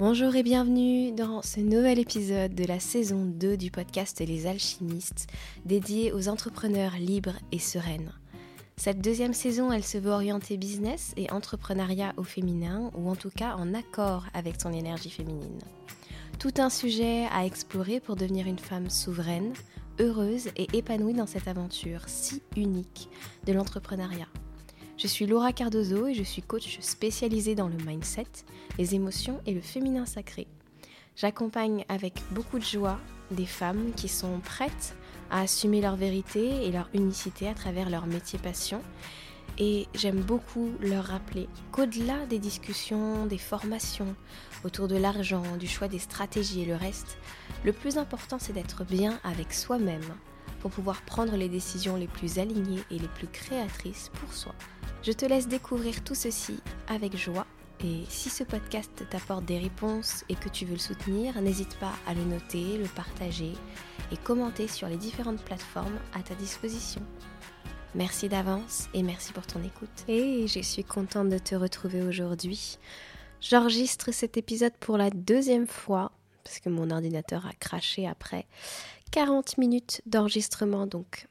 Bonjour et bienvenue dans ce nouvel épisode de la saison 2 du podcast Les Alchimistes, dédié aux entrepreneurs libres et sereines. Cette deuxième saison, elle se veut orienter business et entrepreneuriat au féminin, ou en tout cas en accord avec son énergie féminine. Tout un sujet à explorer pour devenir une femme souveraine, heureuse et épanouie dans cette aventure si unique de l'entrepreneuriat. Je suis Laura Cardozo et je suis coach spécialisée dans le mindset, les émotions et le féminin sacré. J'accompagne avec beaucoup de joie des femmes qui sont prêtes à assumer leur vérité et leur unicité à travers leur métier passion. Et j'aime beaucoup leur rappeler qu'au-delà des discussions, des formations autour de l'argent, du choix des stratégies et le reste, le plus important c'est d'être bien avec soi-même pour pouvoir prendre les décisions les plus alignées et les plus créatrices pour soi. Je te laisse découvrir tout ceci avec joie et si ce podcast t'apporte des réponses et que tu veux le soutenir, n'hésite pas à le noter, le partager et commenter sur les différentes plateformes à ta disposition. Merci d'avance et merci pour ton écoute. Et je suis contente de te retrouver aujourd'hui. J'enregistre cet épisode pour la deuxième fois parce que mon ordinateur a craché après 40 minutes d'enregistrement donc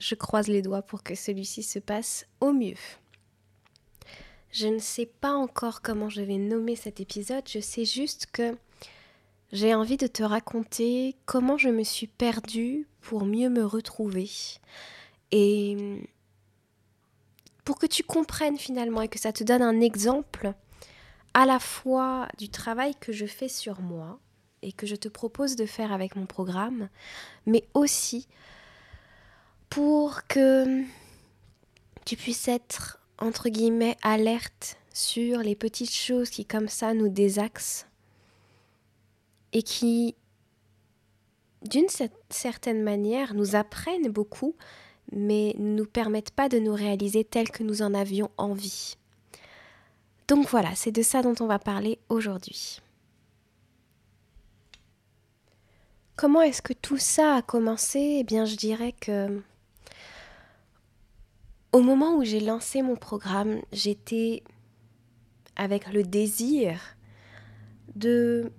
je croise les doigts pour que celui-ci se passe au mieux. Je ne sais pas encore comment je vais nommer cet épisode, je sais juste que j'ai envie de te raconter comment je me suis perdue pour mieux me retrouver. Et pour que tu comprennes finalement et que ça te donne un exemple à la fois du travail que je fais sur moi et que je te propose de faire avec mon programme, mais aussi pour que tu puisses être entre guillemets, alerte sur les petites choses qui comme ça nous désaxent et qui, d'une certaine manière, nous apprennent beaucoup, mais ne nous permettent pas de nous réaliser tel que nous en avions envie. Donc voilà, c'est de ça dont on va parler aujourd'hui. Comment est-ce que tout ça a commencé? Eh bien, je dirais que au moment où j'ai lancé mon programme, j'étais avec le désir de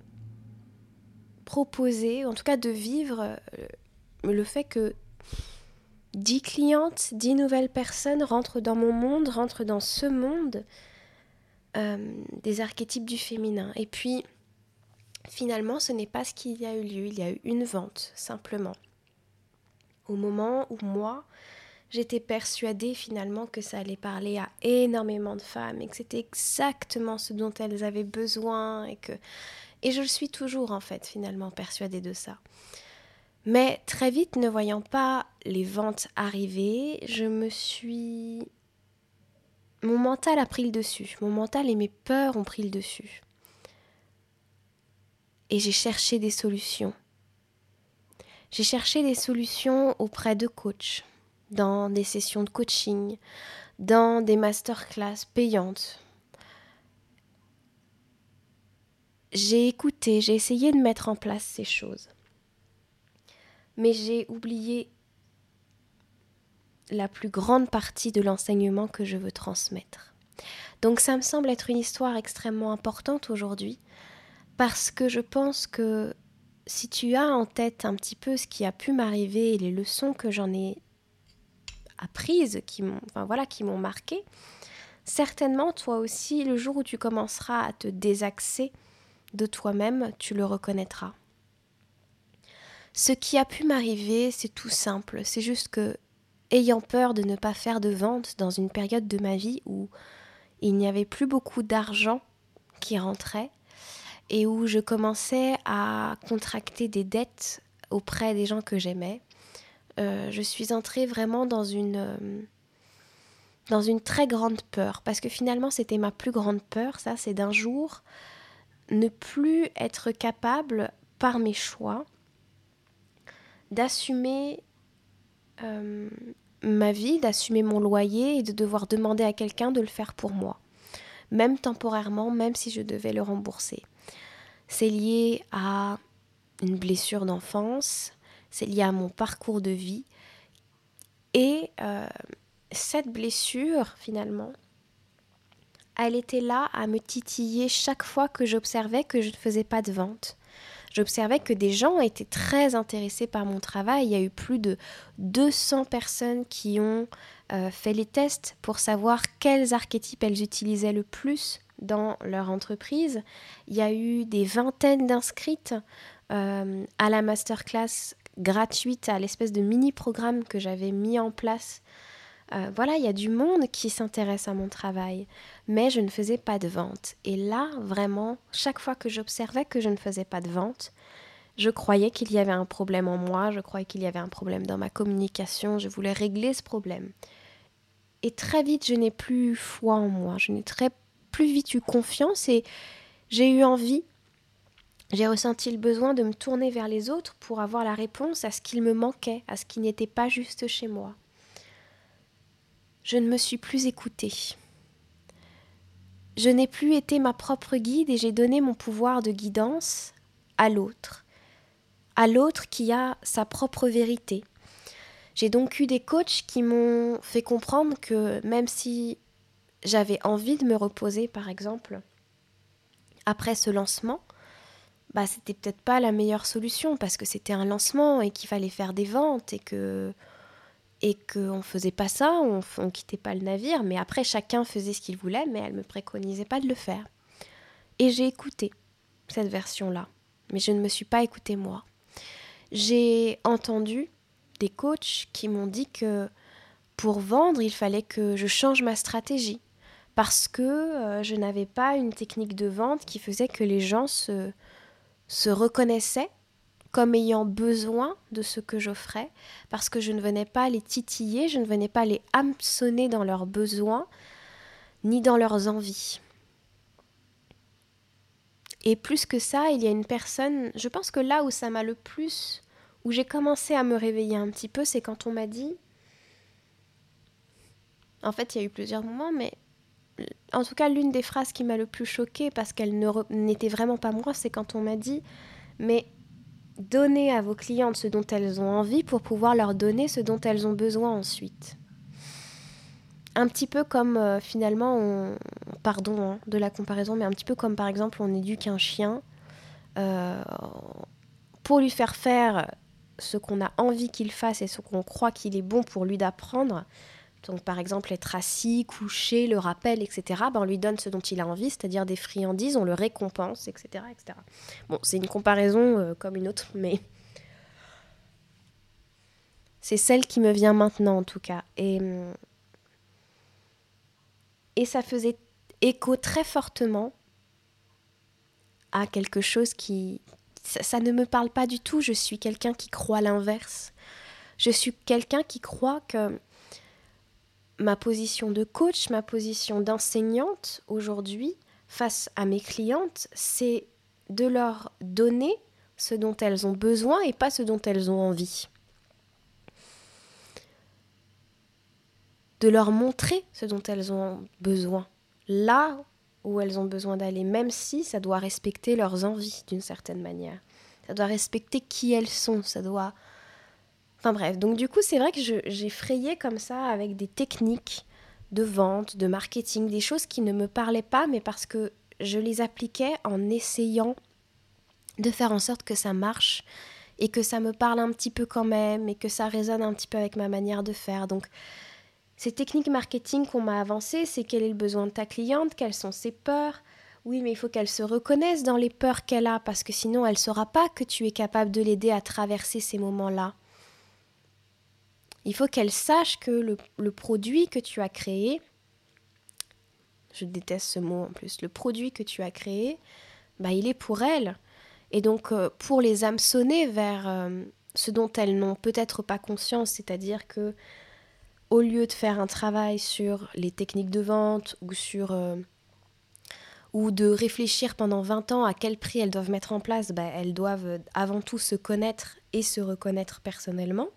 proposer, en tout cas de vivre euh, le fait que dix clientes, dix nouvelles personnes rentrent dans mon monde, rentrent dans ce monde euh, des archétypes du féminin. Et puis, finalement, ce n'est pas ce qu'il y a eu lieu. Il y a eu une vente, simplement. Au moment où moi, j'étais persuadée finalement que ça allait parler à énormément de femmes et que c'était exactement ce dont elles avaient besoin et que et je le suis toujours en fait finalement persuadée de ça. Mais très vite, ne voyant pas les ventes arriver, je me suis mon mental a pris le dessus. Mon mental et mes peurs ont pris le dessus. Et j'ai cherché des solutions. J'ai cherché des solutions auprès de coachs, dans des sessions de coaching, dans des masterclass payantes. J'ai écouté, j'ai essayé de mettre en place ces choses. Mais j'ai oublié la plus grande partie de l'enseignement que je veux transmettre. Donc ça me semble être une histoire extrêmement importante aujourd'hui parce que je pense que si tu as en tête un petit peu ce qui a pu m'arriver et les leçons que j'en ai apprises, qui m'ont enfin, marqué, certainement toi aussi, le jour où tu commenceras à te désaxer de toi-même, tu le reconnaîtras. Ce qui a pu m'arriver, c'est tout simple, c'est juste que, ayant peur de ne pas faire de vente dans une période de ma vie où il n'y avait plus beaucoup d'argent qui rentrait et où je commençais à contracter des dettes auprès des gens que j'aimais, euh, je suis entrée vraiment dans une, euh, dans une très grande peur. Parce que finalement, c'était ma plus grande peur, ça, c'est d'un jour ne plus être capable, par mes choix, d'assumer euh, ma vie, d'assumer mon loyer et de devoir demander à quelqu'un de le faire pour moi. Même temporairement, même si je devais le rembourser. C'est lié à une blessure d'enfance, c'est lié à mon parcours de vie. Et euh, cette blessure, finalement, elle était là à me titiller chaque fois que j'observais que je ne faisais pas de vente. J'observais que des gens étaient très intéressés par mon travail. Il y a eu plus de 200 personnes qui ont euh, fait les tests pour savoir quels archétypes elles utilisaient le plus dans leur entreprise. Il y a eu des vingtaines d'inscrites euh, à la masterclass gratuite, à l'espèce de mini-programme que j'avais mis en place euh, voilà, il y a du monde qui s'intéresse à mon travail, mais je ne faisais pas de vente. Et là, vraiment, chaque fois que j'observais que je ne faisais pas de vente, je croyais qu'il y avait un problème en moi, je croyais qu'il y avait un problème dans ma communication, je voulais régler ce problème. Et très vite, je n'ai plus foi en moi, je n'ai très plus vite eu confiance et j'ai eu envie, j'ai ressenti le besoin de me tourner vers les autres pour avoir la réponse à ce qu'il me manquait, à ce qui n'était pas juste chez moi je ne me suis plus écoutée. Je n'ai plus été ma propre guide et j'ai donné mon pouvoir de guidance à l'autre, à l'autre qui a sa propre vérité. J'ai donc eu des coachs qui m'ont fait comprendre que même si j'avais envie de me reposer, par exemple, après ce lancement, bah c'était peut-être pas la meilleure solution parce que c'était un lancement et qu'il fallait faire des ventes et que et qu'on faisait pas ça, on ne quittait pas le navire, mais après chacun faisait ce qu'il voulait, mais elle me préconisait pas de le faire. Et j'ai écouté cette version-là, mais je ne me suis pas écoutée moi. J'ai entendu des coachs qui m'ont dit que pour vendre, il fallait que je change ma stratégie, parce que euh, je n'avais pas une technique de vente qui faisait que les gens se, se reconnaissaient comme ayant besoin de ce que j'offrais, parce que je ne venais pas les titiller, je ne venais pas les hameçonner dans leurs besoins, ni dans leurs envies. Et plus que ça, il y a une personne, je pense que là où ça m'a le plus, où j'ai commencé à me réveiller un petit peu, c'est quand on m'a dit, en fait il y a eu plusieurs moments, mais en tout cas l'une des phrases qui m'a le plus choquée, parce qu'elle n'était vraiment pas moi, c'est quand on m'a dit, mais Donnez à vos clientes ce dont elles ont envie pour pouvoir leur donner ce dont elles ont besoin ensuite. Un petit peu comme euh, finalement, on, pardon hein, de la comparaison, mais un petit peu comme par exemple on éduque un chien euh, pour lui faire faire ce qu'on a envie qu'il fasse et ce qu'on croit qu'il est bon pour lui d'apprendre. Donc par exemple être assis, couché, le rappel, etc. Ben, on lui donne ce dont il a envie, c'est-à-dire des friandises, on le récompense, etc. etc. Bon, c'est une comparaison euh, comme une autre, mais c'est celle qui me vient maintenant en tout cas. Et, et ça faisait écho très fortement à quelque chose qui... ça ne me parle pas du tout, je suis quelqu'un qui croit l'inverse. Je suis quelqu'un qui croit que ma position de coach, ma position d'enseignante aujourd'hui face à mes clientes, c'est de leur donner ce dont elles ont besoin et pas ce dont elles ont envie. De leur montrer ce dont elles ont besoin, là où elles ont besoin d'aller, même si ça doit respecter leurs envies d'une certaine manière. Ça doit respecter qui elles sont, ça doit Enfin bref, donc du coup, c'est vrai que j'ai frayé comme ça avec des techniques de vente, de marketing, des choses qui ne me parlaient pas, mais parce que je les appliquais en essayant de faire en sorte que ça marche et que ça me parle un petit peu quand même et que ça résonne un petit peu avec ma manière de faire. Donc, ces techniques marketing qu'on m'a avancées, c'est quel est le besoin de ta cliente, quelles sont ses peurs? Oui, mais il faut qu'elle se reconnaisse dans les peurs qu'elle a parce que sinon elle ne saura pas que tu es capable de l'aider à traverser ces moments-là. Il faut qu'elle sache que le, produit que tu as créé, je déteste ce mot en plus, le produit que tu as créé, bah, il est pour elle. Et donc, euh, pour les hameçonner vers euh, ce dont elles n'ont peut-être pas conscience, c'est-à-dire que au lieu de faire un travail sur les techniques de vente ou sur euh, ou de réfléchir pendant 20 ans à quel prix elles doivent mettre en place, bah, elles doivent avant tout se connaître et se reconnaître personnellement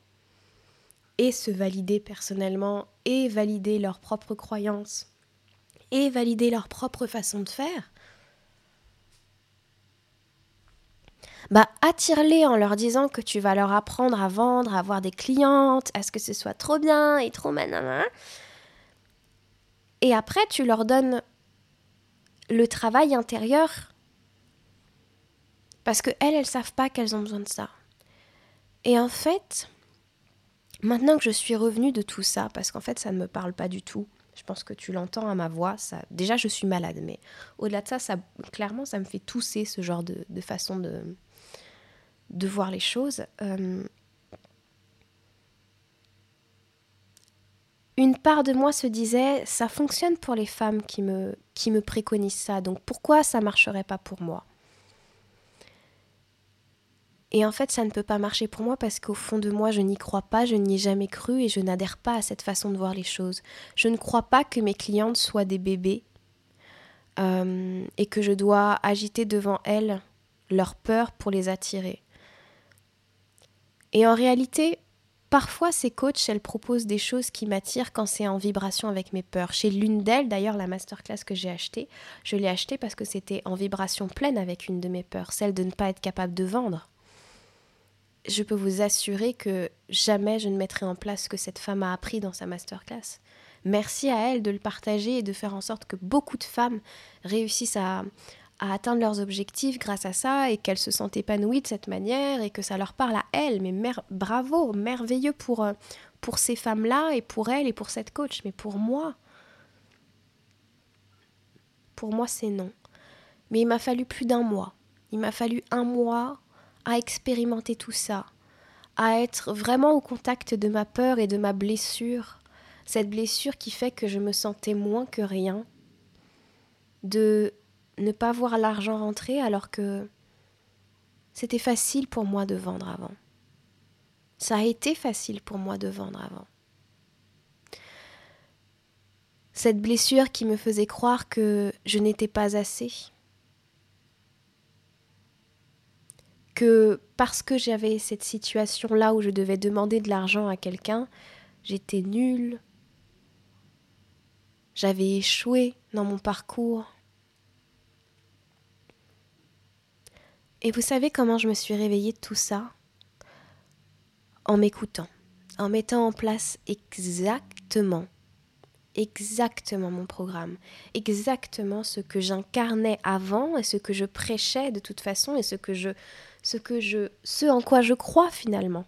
et se valider personnellement et valider leurs propres croyances et valider leur propre façon de faire, bah attire-les en leur disant que tu vas leur apprendre à vendre, à avoir des clientes, à ce que ce soit trop bien et trop manana. Et après, tu leur donnes le travail intérieur. Parce que elles, elles savent pas qu'elles ont besoin de ça. Et en fait, maintenant que je suis revenue de tout ça, parce qu'en fait ça ne me parle pas du tout, je pense que tu l'entends à ma voix, déjà je suis malade, mais au-delà de ça, clairement ça me fait tousser ce genre de, façon de, voir les choses. Euh, une part de moi se disait, ça fonctionne pour les femmes qui me, qui me préconisent ça, donc pourquoi ça marcherait pas pour moi? Et en fait, ça ne peut pas marcher pour moi parce qu'au fond de moi, je n'y crois pas, je n'y ai jamais cru et je n'adhère pas à cette façon de voir les choses. Je ne crois pas que mes clientes soient des bébés euh, et que je dois agiter devant elles leur peur pour les attirer. Et en réalité, parfois ces coachs, elles proposent des choses qui m'attirent quand c'est en vibration avec mes peurs. Chez l'une d'elles, d'ailleurs, la masterclass que j'ai achetée, je l'ai achetée parce que c'était en vibration pleine avec une de mes peurs, celle de ne pas être capable de vendre je peux vous assurer que jamais je ne mettrai en place ce que cette femme a appris dans sa masterclass. Merci à elle de le partager et de faire en sorte que beaucoup de femmes réussissent à, atteindre leurs objectifs grâce à ça et qu'elles se sentent épanouies de cette manière et que ça leur parle à elles. Mais bravo, merveilleux pour, euh, pour ces femmes-là et pour elles et pour cette coach. Mais pour moi, pour moi, c'est non. Mais il m'a fallu plus d'un mois. Il m'a fallu un mois à expérimenter tout ça, à être vraiment au contact de ma peur et de ma blessure, cette blessure qui fait que je me sentais moins que rien, de ne pas voir l'argent rentrer alors que c'était facile pour moi de vendre avant. Ça a été facile pour moi de vendre avant. Cette blessure qui me faisait croire que je n'étais pas assez, que parce que j'avais cette situation-là où je devais demander de l'argent à quelqu'un, j'étais nulle, j'avais échoué dans mon parcours. Et vous savez comment je me suis réveillée de tout ça? En m'écoutant, en mettant en place exactement exactement mon programme, exactement ce que j'incarnais avant et ce que je prêchais de toute façon et ce que je ce que je ce en quoi je crois finalement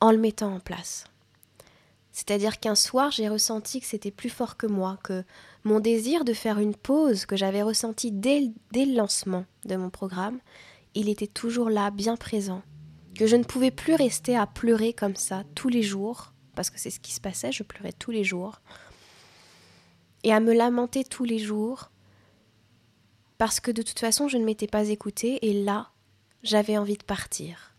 en le mettant en place. C'est-à-dire qu'un soir, j'ai ressenti que c'était plus fort que moi, que mon désir de faire une pause que j'avais ressenti dès, dès le lancement de mon programme, il était toujours là, bien présent, que je ne pouvais plus rester à pleurer comme ça tous les jours, parce que c'est ce qui se passait, je pleurais tous les jours, et à me lamenter tous les jours parce que de toute façon je ne m'étais pas écoutée et là j'avais envie de partir.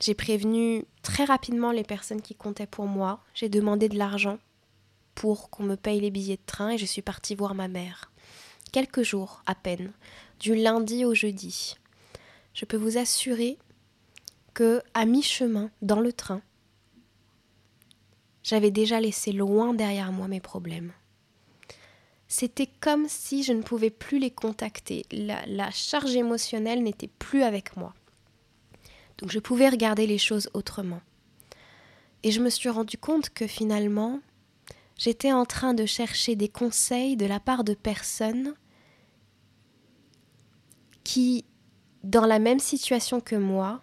J'ai prévenu très rapidement les personnes qui comptaient pour moi, j'ai demandé de l'argent pour qu'on me paye les billets de train et je suis partie voir ma mère. Quelques jours à peine, du lundi au jeudi. Je peux vous assurer que à mi-chemin dans le train, j'avais déjà laissé loin derrière moi mes problèmes. C'était comme si je ne pouvais plus les contacter. La, charge émotionnelle n'était plus avec moi. Donc je pouvais regarder les choses autrement. Et je me suis rendu compte que finalement, j'étais en train de chercher des conseils de la part de personnes qui, dans la même situation que moi,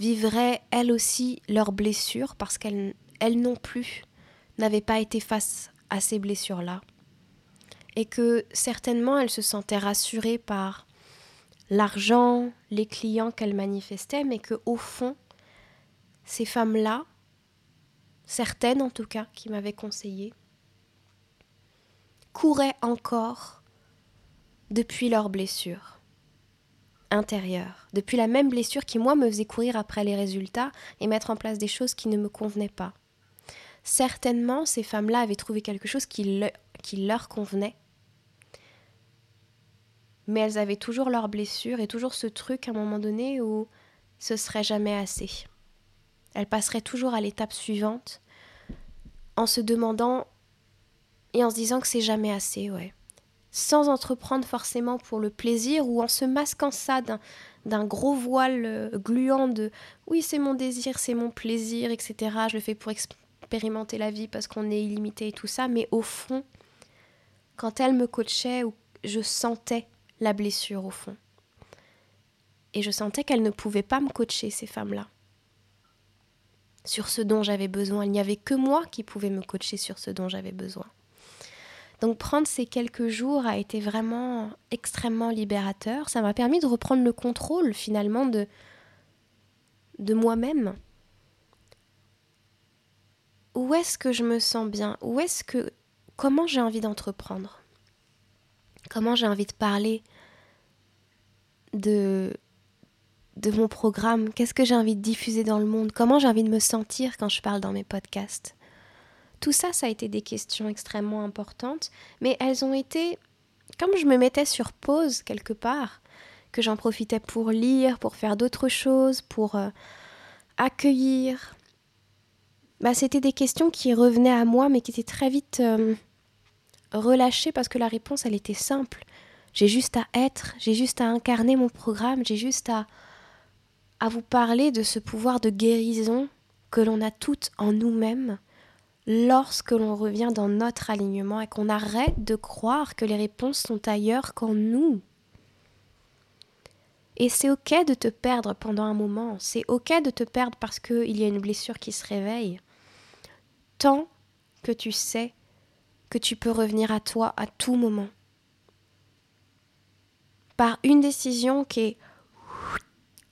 vivraient elles aussi leurs blessures parce qu'elles elle non plus n'avait pas été face à ces blessures-là. Et que certainement elle se sentait rassurée par l'argent, les clients qu'elle manifestait, mais que au fond, ces femmes-là, certaines en tout cas qui m'avaient conseillé, couraient encore depuis leurs blessures intérieures, depuis la même blessure qui moi me faisait courir après les résultats et mettre en place des choses qui ne me convenaient pas. Certainement, ces femmes-là avaient trouvé quelque chose qui, leur convenait. Mais elles avaient toujours leurs blessures et toujours ce truc à un moment donné où ce serait jamais assez. Elles passeraient toujours à l'étape suivante en se demandant et en se disant que c'est jamais assez, ouais. Sans entreprendre forcément pour le plaisir ou en se masquant ça d'un gros voile euh, gluant de oui, c'est mon désir, c'est mon plaisir, etc. Je le fais pour expérimenter la vie parce qu'on est illimité et tout ça, mais au fond, quand elles me coachaient, je sentais la blessure au fond. Et je sentais qu'elles ne pouvaient pas me coacher, ces femmes-là. Sur ce dont j'avais besoin. Il n'y avait que moi qui pouvais me coacher sur ce dont j'avais besoin. Donc prendre ces quelques jours a été vraiment extrêmement libérateur. Ça m'a permis de reprendre le contrôle finalement de, de moi-même. Où est-ce que je me sens bien? Où est-ce que comment j'ai envie d'entreprendre? Comment j'ai envie de parler de de mon programme? Qu'est-ce que j'ai envie de diffuser dans le monde? Comment j'ai envie de me sentir quand je parle dans mes podcasts? Tout ça, ça a été des questions extrêmement importantes, mais elles ont été, comme je me mettais sur pause quelque part, que j'en profitais pour lire, pour faire d'autres choses, pour euh, accueillir. Bah, c'était des questions qui revenaient à moi, mais qui étaient très vite euh, relâchées parce que la réponse, elle était simple. J'ai juste à être, j'ai juste à incarner mon programme, j'ai juste à à vous parler de ce pouvoir de guérison que l'on a toutes en nous-mêmes lorsque l'on revient dans notre alignement et qu'on arrête de croire que les réponses sont ailleurs qu'en nous. Et c'est ok de te perdre pendant un moment, c'est ok de te perdre parce qu'il y a une blessure qui se réveille, tant que tu sais que tu peux revenir à toi à tout moment. Par une décision qui est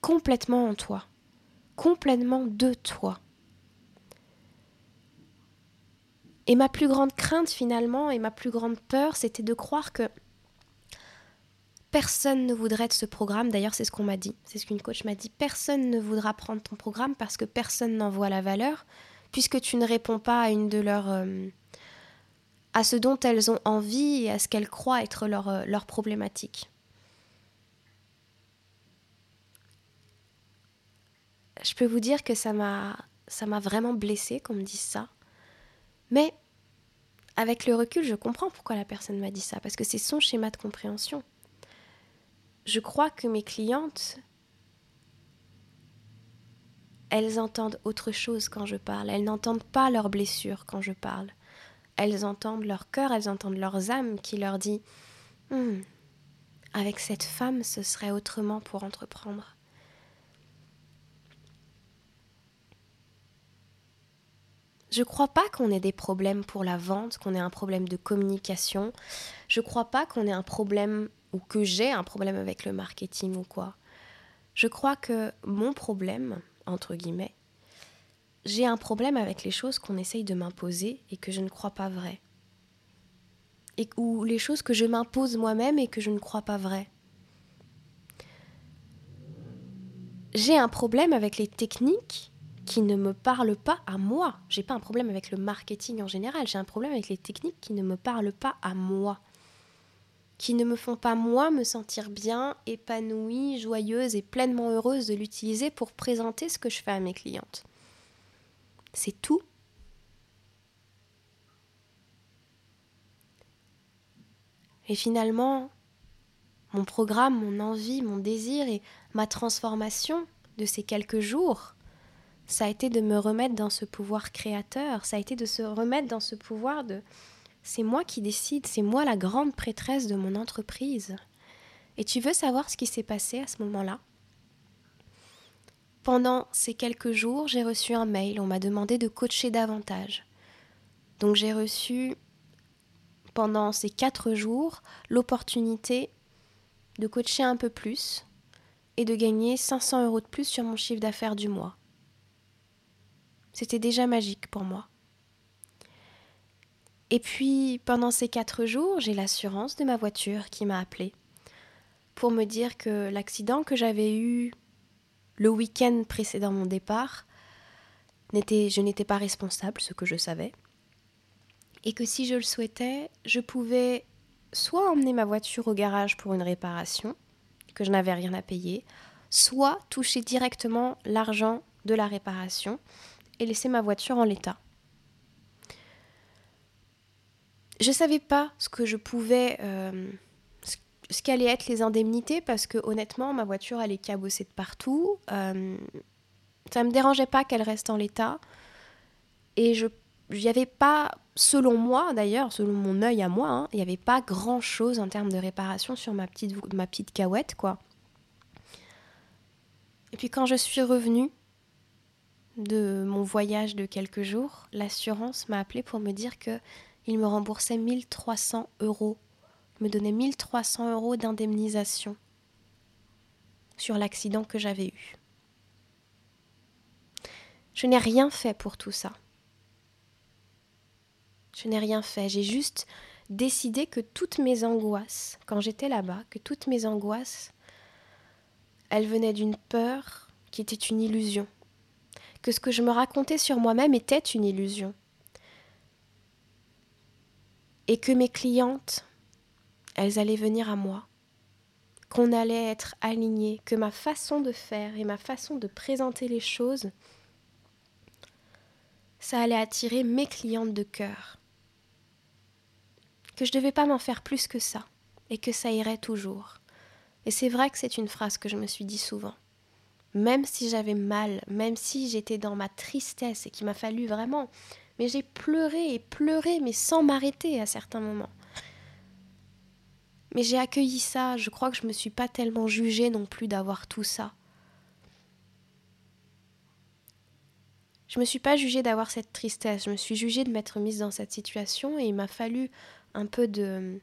complètement en toi, complètement de toi. Et ma plus grande crainte finalement et ma plus grande peur, c'était de croire que personne ne voudrait de ce programme. D'ailleurs, c'est ce qu'on m'a dit. C'est ce qu'une coach m'a dit. Personne ne voudra prendre ton programme parce que personne n'en voit la valeur, puisque tu ne réponds pas à une de leurs euh, à ce dont elles ont envie et à ce qu'elles croient être leur, euh, leur problématique. je peux vous dire que ça m'a ça m'a vraiment blessé qu'on me dise ça. Mais avec le recul, je comprends pourquoi la personne m'a dit ça parce que c'est son schéma de compréhension. Je crois que mes clientes elles entendent autre chose quand je parle. Elles n'entendent pas leurs blessures quand je parle. Elles entendent leur cœur, elles entendent leurs âmes qui leur dit hmm, avec cette femme, ce serait autrement pour entreprendre. Je crois pas qu'on ait des problèmes pour la vente, qu'on ait un problème de communication. Je crois pas qu'on ait un problème ou que j'ai un problème avec le marketing ou quoi. Je crois que mon problème, entre guillemets, j'ai un problème avec les choses qu'on essaye de m'imposer et que je ne crois pas vraies. Et, ou les choses que je m'impose moi-même et que je ne crois pas vraies. J'ai un problème avec les techniques qui ne me parlent pas à moi. J'ai pas un problème avec le marketing en général, j'ai un problème avec les techniques qui ne me parlent pas à moi. Qui ne me font pas moi me sentir bien, épanouie, joyeuse et pleinement heureuse de l'utiliser pour présenter ce que je fais à mes clientes. C'est tout. Et finalement, mon programme, mon envie, mon désir et ma transformation de ces quelques jours, ça a été de me remettre dans ce pouvoir créateur, ça a été de se remettre dans ce pouvoir de c'est moi qui décide, c'est moi la grande prêtresse de mon entreprise. Et tu veux savoir ce qui s'est passé à ce moment-là? Pendant ces quelques jours, j'ai reçu un mail, on m'a demandé de coacher davantage. Donc j'ai reçu pendant ces quatre jours l'opportunité de coacher un peu plus et de gagner 500 euros de plus sur mon chiffre d'affaires du mois. C'était déjà magique pour moi. Et puis, pendant ces quatre jours, j'ai l'assurance de ma voiture qui m'a appelé pour me dire que l'accident que j'avais eu le week-end précédent mon départ, je n'étais pas responsable, ce que je savais, et que si je le souhaitais, je pouvais soit emmener ma voiture au garage pour une réparation, que je n'avais rien à payer, soit toucher directement l'argent de la réparation et laisser ma voiture en l'état. Je ne savais pas ce que je pouvais, euh, ce qu'allaient être les indemnités parce que honnêtement, ma voiture elle est cabossée de partout. Euh, ça me dérangeait pas qu'elle reste en l'état et je n'y avait pas selon moi d'ailleurs, selon mon œil à moi, hein, il n'y avait pas grand chose en termes de réparation sur ma petite, ma quoi. Et puis quand je suis revenue de mon voyage de quelques jours, l'assurance m'a appelé pour me dire que il me remboursait 1300 euros, me donnait 1300 euros d'indemnisation sur l'accident que j'avais eu. Je n'ai rien fait pour tout ça. Je n'ai rien fait. J'ai juste décidé que toutes mes angoisses, quand j'étais là-bas, que toutes mes angoisses, elles venaient d'une peur qui était une illusion. Que ce que je me racontais sur moi-même était une illusion. Et que mes clientes, elles allaient venir à moi. Qu'on allait être alignées, que ma façon de faire et ma façon de présenter les choses, ça allait attirer mes clientes de cœur que je ne devais pas m'en faire plus que ça, et que ça irait toujours. Et c'est vrai que c'est une phrase que je me suis dit souvent. Même si j'avais mal, même si j'étais dans ma tristesse et qu'il m'a fallu vraiment. Mais j'ai pleuré et pleuré, mais sans m'arrêter à certains moments. Mais j'ai accueilli ça, je crois que je ne me suis pas tellement jugée non plus d'avoir tout ça. Je me suis pas jugée d'avoir cette tristesse, je me suis jugée de m'être mise dans cette situation et il m'a fallu un peu de,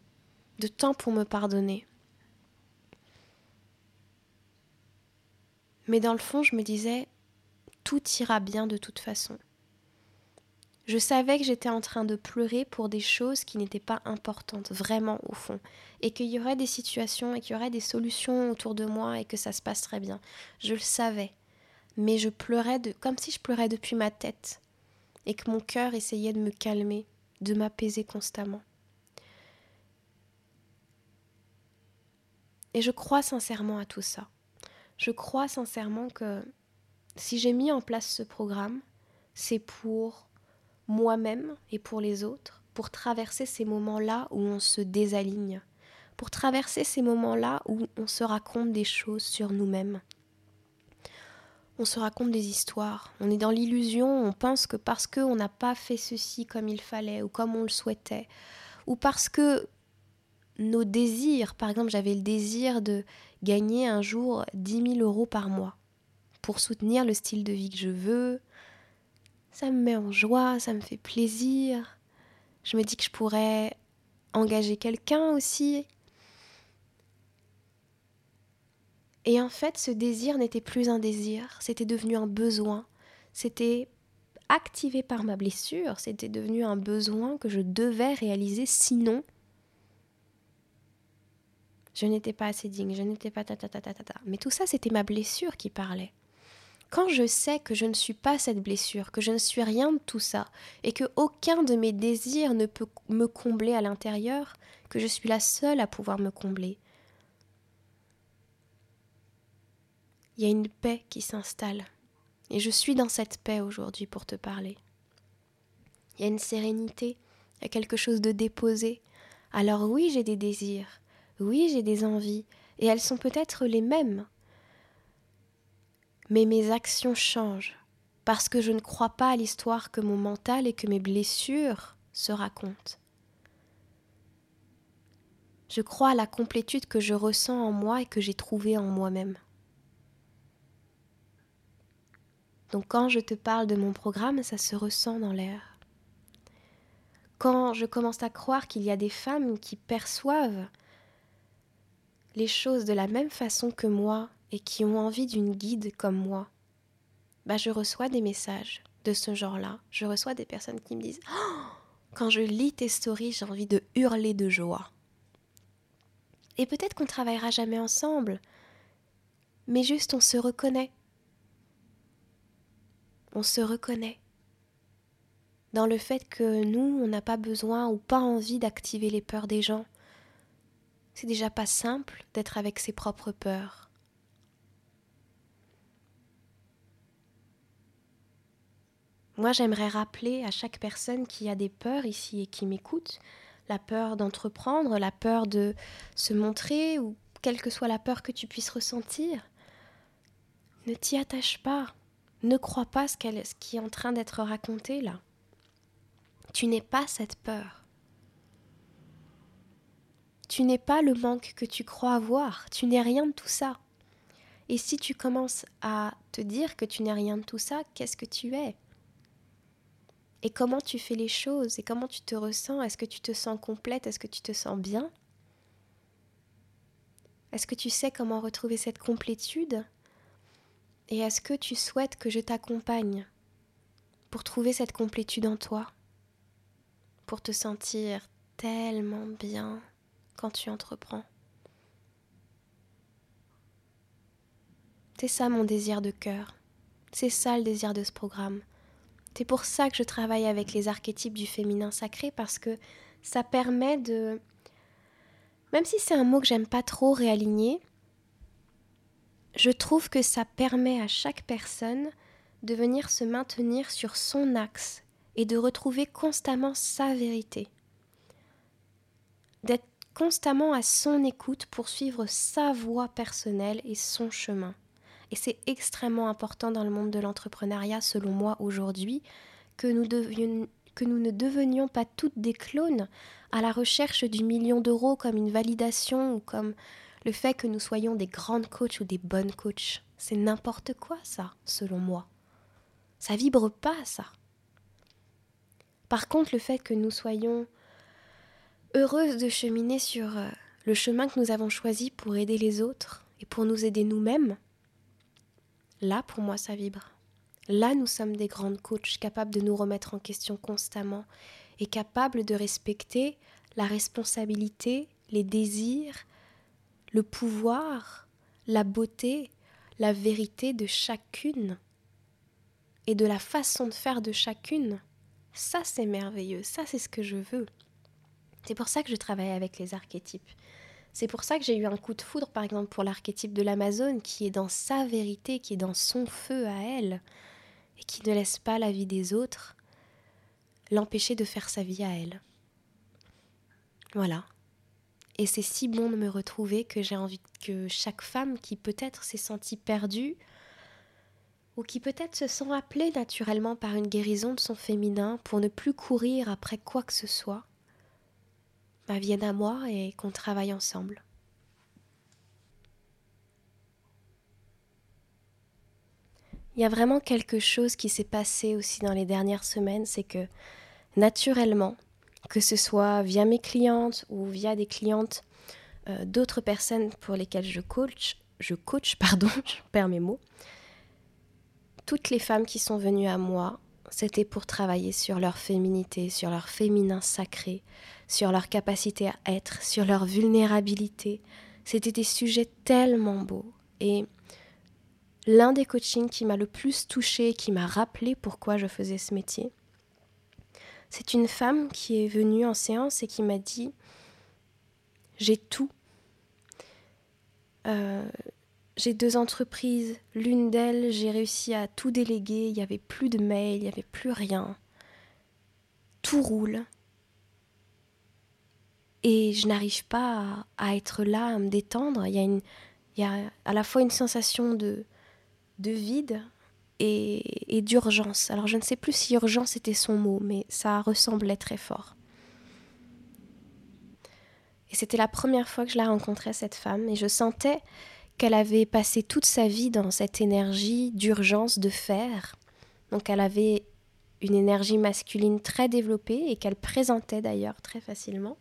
de temps pour me pardonner. Mais dans le fond, je me disais, tout ira bien de toute façon. Je savais que j'étais en train de pleurer pour des choses qui n'étaient pas importantes, vraiment au fond, et qu'il y aurait des situations et qu'il y aurait des solutions autour de moi et que ça se passerait bien. Je le savais, mais je pleurais de, comme si je pleurais depuis ma tête, et que mon cœur essayait de me calmer, de m'apaiser constamment. Et je crois sincèrement à tout ça. Je crois sincèrement que si j'ai mis en place ce programme, c'est pour moi-même et pour les autres, pour traverser ces moments-là où on se désaligne, pour traverser ces moments-là où on se raconte des choses sur nous-mêmes. On se raconte des histoires, on est dans l'illusion, on pense que parce qu'on n'a pas fait ceci comme il fallait ou comme on le souhaitait, ou parce que nos désirs. Par exemple, j'avais le désir de gagner un jour 10 000 euros par mois pour soutenir le style de vie que je veux. Ça me met en joie, ça me fait plaisir. Je me dis que je pourrais engager quelqu'un aussi. Et en fait, ce désir n'était plus un désir, c'était devenu un besoin. C'était activé par ma blessure, c'était devenu un besoin que je devais réaliser, sinon je n'étais pas assez digne, je n'étais pas ta ta ta ta ta. Mais tout ça, c'était ma blessure qui parlait. Quand je sais que je ne suis pas cette blessure, que je ne suis rien de tout ça, et que aucun de mes désirs ne peut me combler à l'intérieur, que je suis la seule à pouvoir me combler, il y a une paix qui s'installe. Et je suis dans cette paix aujourd'hui pour te parler. Il y a une sérénité, il y a quelque chose de déposé. Alors oui, j'ai des désirs, oui, j'ai des envies, et elles sont peut-être les mêmes. Mais mes actions changent, parce que je ne crois pas à l'histoire que mon mental et que mes blessures se racontent. Je crois à la complétude que je ressens en moi et que j'ai trouvée en moi-même. Donc quand je te parle de mon programme, ça se ressent dans l'air. Quand je commence à croire qu'il y a des femmes qui perçoivent les choses de la même façon que moi et qui ont envie d'une guide comme moi, bah je reçois des messages de ce genre-là. Je reçois des personnes qui me disent oh, quand je lis tes stories, j'ai envie de hurler de joie. Et peut-être qu'on travaillera jamais ensemble, mais juste on se reconnaît. On se reconnaît dans le fait que nous, on n'a pas besoin ou pas envie d'activer les peurs des gens, c'est déjà pas simple d'être avec ses propres peurs. Moi, j'aimerais rappeler à chaque personne qui a des peurs ici et qui m'écoute, la peur d'entreprendre, la peur de se montrer, ou quelle que soit la peur que tu puisses ressentir, ne t'y attache pas. Ne crois pas ce, ce qui est en train d'être raconté là. Tu n'es pas cette peur. Tu n'es pas le manque que tu crois avoir. Tu n'es rien de tout ça. Et si tu commences à te dire que tu n'es rien de tout ça, qu'est-ce que tu es? Et comment tu fais les choses? Et comment tu te ressens? Est-ce que tu te sens complète? Est-ce que tu te sens bien? Est-ce que tu sais comment retrouver cette complétude? Et est-ce que tu souhaites que je t'accompagne pour trouver cette complétude en toi? Pour te sentir tellement bien quand tu entreprends. C'est ça mon désir de cœur. C'est ça le désir de ce programme. C'est pour ça que je travaille avec les archétypes du féminin sacré parce que ça permet de même si c'est un mot que j'aime pas trop réaligner, je trouve que ça permet à chaque personne de venir se maintenir sur son axe et de retrouver constamment sa vérité. D'être constamment à son écoute pour suivre sa voie personnelle et son chemin. Et c'est extrêmement important dans le monde de l'entrepreneuriat, selon moi, aujourd'hui, que nous, ne devenions pas toutes des clones à la recherche du million d'euros comme une validation ou comme le fait que nous soyons des grandes coachs ou des bonnes coachs. C'est n'importe quoi, ça, selon moi. Ça vibre pas, ça. Par contre, le fait que nous soyons heureuses de cheminer sur euh, le chemin que nous avons choisi pour aider les autres et pour nous aider nous-mêmes, Là, pour moi, ça vibre. Là, nous sommes des grandes coachs capables de nous remettre en question constamment et capables de respecter la responsabilité, les désirs, le pouvoir, la beauté, la vérité de chacune et de la façon de faire de chacune. Ça, c'est merveilleux, ça, c'est ce que je veux. C'est pour ça que je travaille avec les archétypes. C'est pour ça que j'ai eu un coup de foudre, par exemple, pour l'archétype de l'Amazone, qui est dans sa vérité, qui est dans son feu à elle, et qui ne laisse pas la vie des autres l'empêcher de faire sa vie à elle. Voilà. Et c'est si bon de me retrouver que j'ai envie que chaque femme qui peut-être s'est sentie perdue, ou qui peut-être se sent appelée naturellement par une guérison de son féminin pour ne plus courir après quoi que ce soit, bah, à moi et qu'on travaille ensemble. Il y a vraiment quelque chose qui s'est passé aussi dans les dernières semaines, c'est que naturellement, que ce soit via mes clientes ou via des clientes euh, d'autres personnes pour lesquelles je coach, je coach, pardon, je perds mes mots, toutes les femmes qui sont venues à moi, c'était pour travailler sur leur féminité, sur leur féminin sacré, sur leur capacité à être, sur leur vulnérabilité. C'était des sujets tellement beaux. Et l'un des coachings qui m'a le plus touchée, qui m'a rappelé pourquoi je faisais ce métier, c'est une femme qui est venue en séance et qui m'a dit J'ai tout. Euh, j'ai deux entreprises. L'une d'elles, j'ai réussi à tout déléguer. Il n'y avait plus de mail, il n'y avait plus rien. Tout roule et je n'arrive pas à, être là, à me détendre. Il y a, à la fois une sensation de, de vide et, et d'urgence. Alors je ne sais plus si urgence était son mot, mais ça ressemblait très fort. Et c'était la première fois que je la rencontrais, cette femme, et je sentais qu'elle avait passé toute sa vie dans cette énergie d'urgence, de faire. Donc elle avait une énergie masculine très développée et qu'elle présentait d'ailleurs très facilement.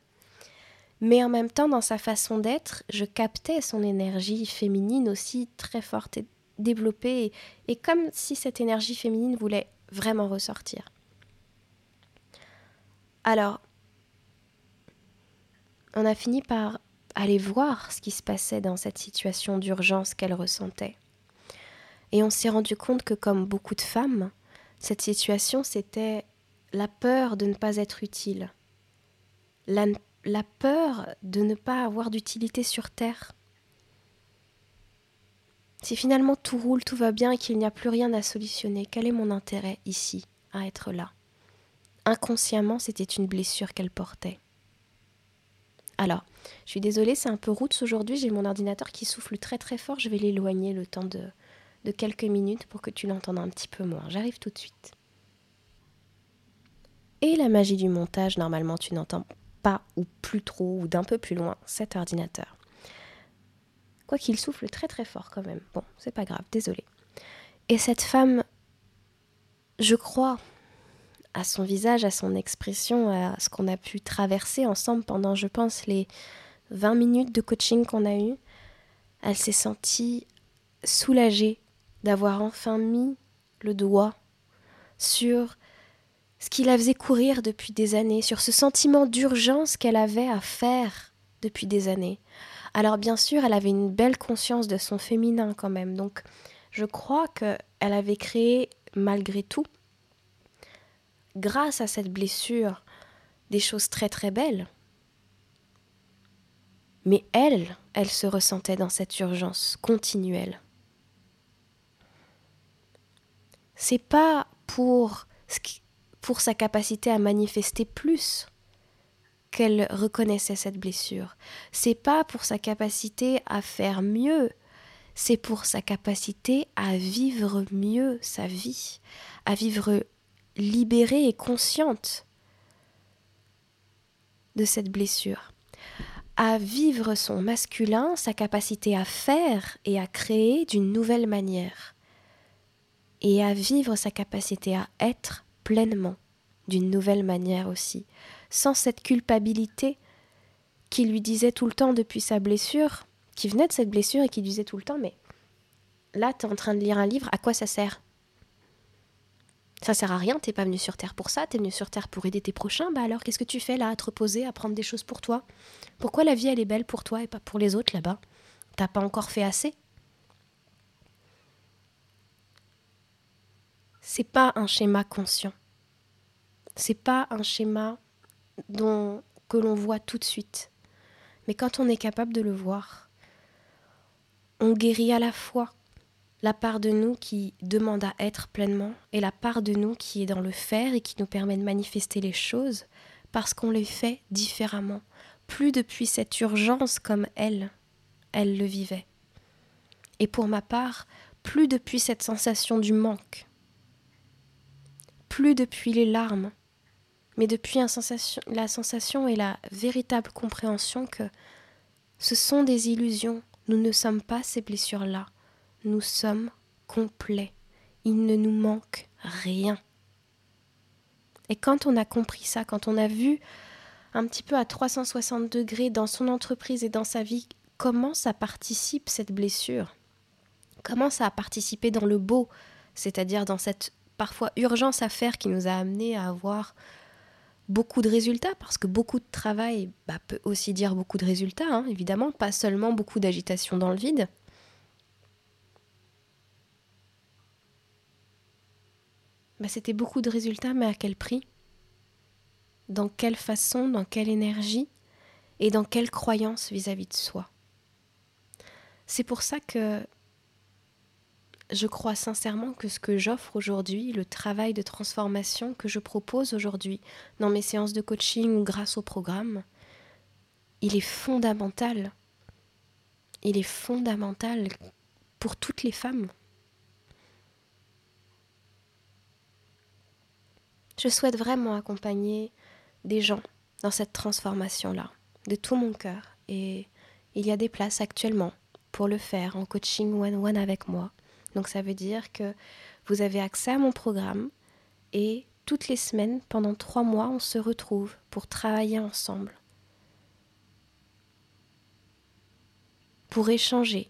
Mais en même temps, dans sa façon d'être, je captais son énergie féminine aussi très forte et développée, et, comme si cette énergie féminine voulait vraiment ressortir. Alors, on a fini par aller voir ce qui se passait dans cette situation d'urgence qu'elle ressentait. Et on s'est rendu compte que comme beaucoup de femmes, cette situation, c'était la peur de ne pas être utile, la peur de ne pas avoir d'utilité sur Terre. Si finalement tout roule, tout va bien et qu'il n'y a plus rien à solutionner, quel est mon intérêt ici, à être là? Inconsciemment, c'était une blessure qu'elle portait. Alors, je suis désolée, c'est un peu route aujourd'hui, j'ai mon ordinateur qui souffle très très fort, je vais l'éloigner le temps de, de quelques minutes pour que tu l'entendes un petit peu moins. J'arrive tout de suite. et la magie du montage, normalement tu n'entends pas ou plus trop ou d'un peu plus loin cet ordinateur. Quoi qu'il souffle très très fort quand même. Bon, c'est pas grave, désolé. Et cette femme, je crois, à son visage, à son expression, à ce qu'on a pu traverser ensemble pendant, je pense, les 20 minutes de coaching qu'on a eu, elle s'est sentie soulagée d'avoir enfin mis le doigt sur ce qui la faisait courir depuis des années, sur ce sentiment d'urgence qu'elle avait à faire depuis des années. Alors bien sûr, elle avait une belle conscience de son féminin quand même, donc je crois qu'elle avait créé malgré tout, grâce à cette blessure, des choses très très belles. Mais elle, elle se ressentait dans cette urgence continuelle. C'est pas pour ce qui, pour sa capacité à manifester plus qu'elle reconnaissait cette blessure. C'est pas pour sa capacité à faire mieux, c'est pour sa capacité à vivre mieux sa vie, à vivre libérée et consciente de cette blessure, à vivre son masculin, sa capacité à faire et à créer d'une nouvelle manière, et à vivre sa capacité à être pleinement, d'une nouvelle manière aussi, sans cette culpabilité qui lui disait tout le temps depuis sa blessure, qui venait de cette blessure et qui disait tout le temps, mais là, tu es en train de lire un livre, à quoi ça sert? Ça sert à rien, t'es pas venu sur Terre pour ça, t'es venu sur Terre pour aider tes prochains, bah alors qu'est-ce que tu fais là à te reposer, à prendre des choses pour toi? Pourquoi la vie elle est belle pour toi et pas pour les autres là-bas? T'as pas encore fait assez? C'est pas un schéma conscient. C'est pas un schéma dont, que l'on voit tout de suite. Mais quand on est capable de le voir, on guérit à la fois la part de nous qui demande à être pleinement et la part de nous qui est dans le faire et qui nous permet de manifester les choses parce qu'on les fait différemment, plus depuis cette urgence comme elle, elle le vivait. Et pour ma part, plus depuis cette sensation du manque, plus depuis les larmes, mais depuis la sensation et la véritable compréhension que ce sont des illusions, nous ne sommes pas ces blessures-là, nous sommes complets, il ne nous manque rien. Et quand on a compris ça, quand on a vu un petit peu à 360 degrés dans son entreprise et dans sa vie comment ça participe cette blessure, comment ça a participé dans le beau, c'est-à-dire dans cette parfois urgence à faire qui nous a amené à avoir beaucoup de résultats, parce que beaucoup de travail bah, peut aussi dire beaucoup de résultats, hein, évidemment, pas seulement beaucoup d'agitation dans le vide. Bah, C'était beaucoup de résultats, mais à quel prix? Dans quelle façon, dans quelle énergie et dans quelle croyance vis-à-vis -vis de soi? C'est pour ça que je crois sincèrement que ce que j'offre aujourd'hui, le travail de transformation que je propose aujourd'hui dans mes séances de coaching ou grâce au programme, il est fondamental. Il est fondamental pour toutes les femmes. Je souhaite vraiment accompagner des gens dans cette transformation-là, de tout mon cœur. Et il y a des places actuellement pour le faire en coaching one-one avec moi. Donc ça veut dire que vous avez accès à mon programme et toutes les semaines, pendant trois mois, on se retrouve pour travailler ensemble, pour échanger,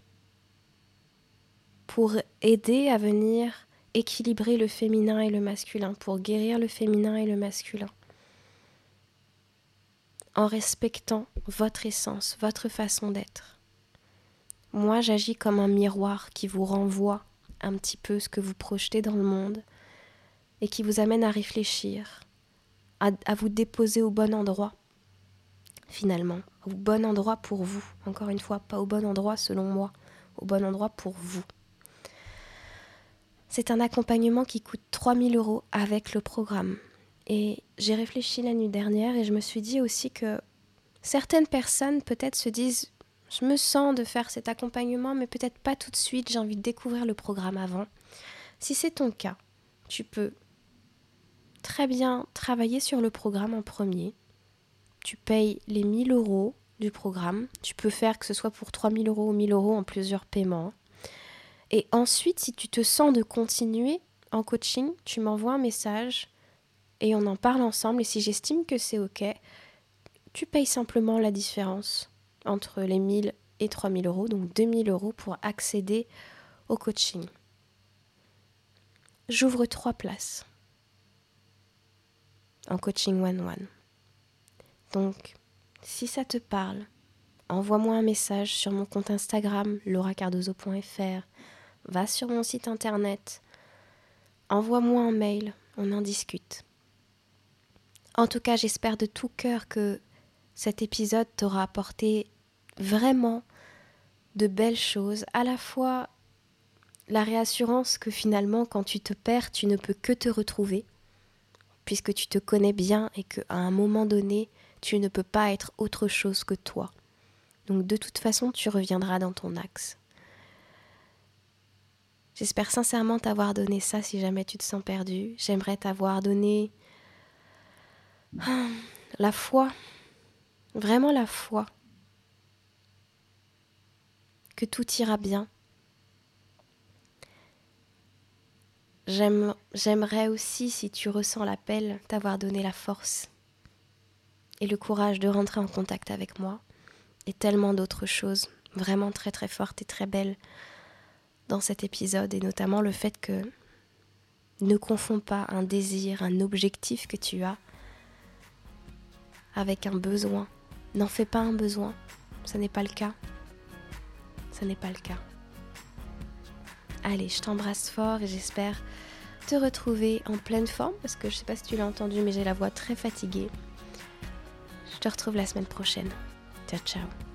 pour aider à venir équilibrer le féminin et le masculin, pour guérir le féminin et le masculin, en respectant votre essence, votre façon d'être. Moi, j'agis comme un miroir qui vous renvoie un petit peu ce que vous projetez dans le monde et qui vous amène à réfléchir, à, vous déposer au bon endroit, finalement, au bon endroit pour vous, encore une fois, pas au bon endroit selon moi, au bon endroit pour vous. C'est un accompagnement qui coûte 3000 euros avec le programme. Et j'ai réfléchi la nuit dernière et je me suis dit aussi que certaines personnes peut-être se disent je me sens de faire cet accompagnement, mais peut-être pas tout de suite, j'ai envie de découvrir le programme avant. Si c'est ton cas, tu peux très bien travailler sur le programme en premier. Tu payes les 1000 euros du programme. Tu peux faire que ce soit pour 3000 euros ou 1000 euros en plusieurs paiements. Et ensuite, si tu te sens de continuer en coaching, tu m'envoies un message et on en parle ensemble. Et si j'estime que c'est OK, tu payes simplement la différence entre les 1000 et 3000 euros, donc 2000 euros pour accéder au coaching. J'ouvre trois places en coaching one-one. Donc, si ça te parle, envoie-moi un message sur mon compte Instagram lauracardozo.fr, va sur mon site internet, envoie-moi un mail, on en discute. En tout cas, j'espère de tout cœur que cet épisode t'aura apporté vraiment de belles choses, à la fois la réassurance que finalement quand tu te perds, tu ne peux que te retrouver, puisque tu te connais bien et qu'à un moment donné, tu ne peux pas être autre chose que toi. Donc de toute façon, tu reviendras dans ton axe. J'espère sincèrement t'avoir donné ça si jamais tu te sens perdu. J'aimerais t'avoir donné la foi, vraiment la foi, que tout ira bien. J'aimerais aussi, si tu ressens l'appel, t'avoir donné la force et le courage de rentrer en contact avec moi et tellement d'autres choses vraiment très très fortes et très belles dans cet épisode et notamment le fait que ne confonds pas un désir, un objectif que tu as avec un besoin. N'en fais pas un besoin, ce n'est pas le cas. N'est pas le cas. Allez, je t'embrasse fort et j'espère te retrouver en pleine forme parce que je sais pas si tu l'as entendu mais j'ai la voix très fatiguée. Je te retrouve la semaine prochaine. Ciao ciao.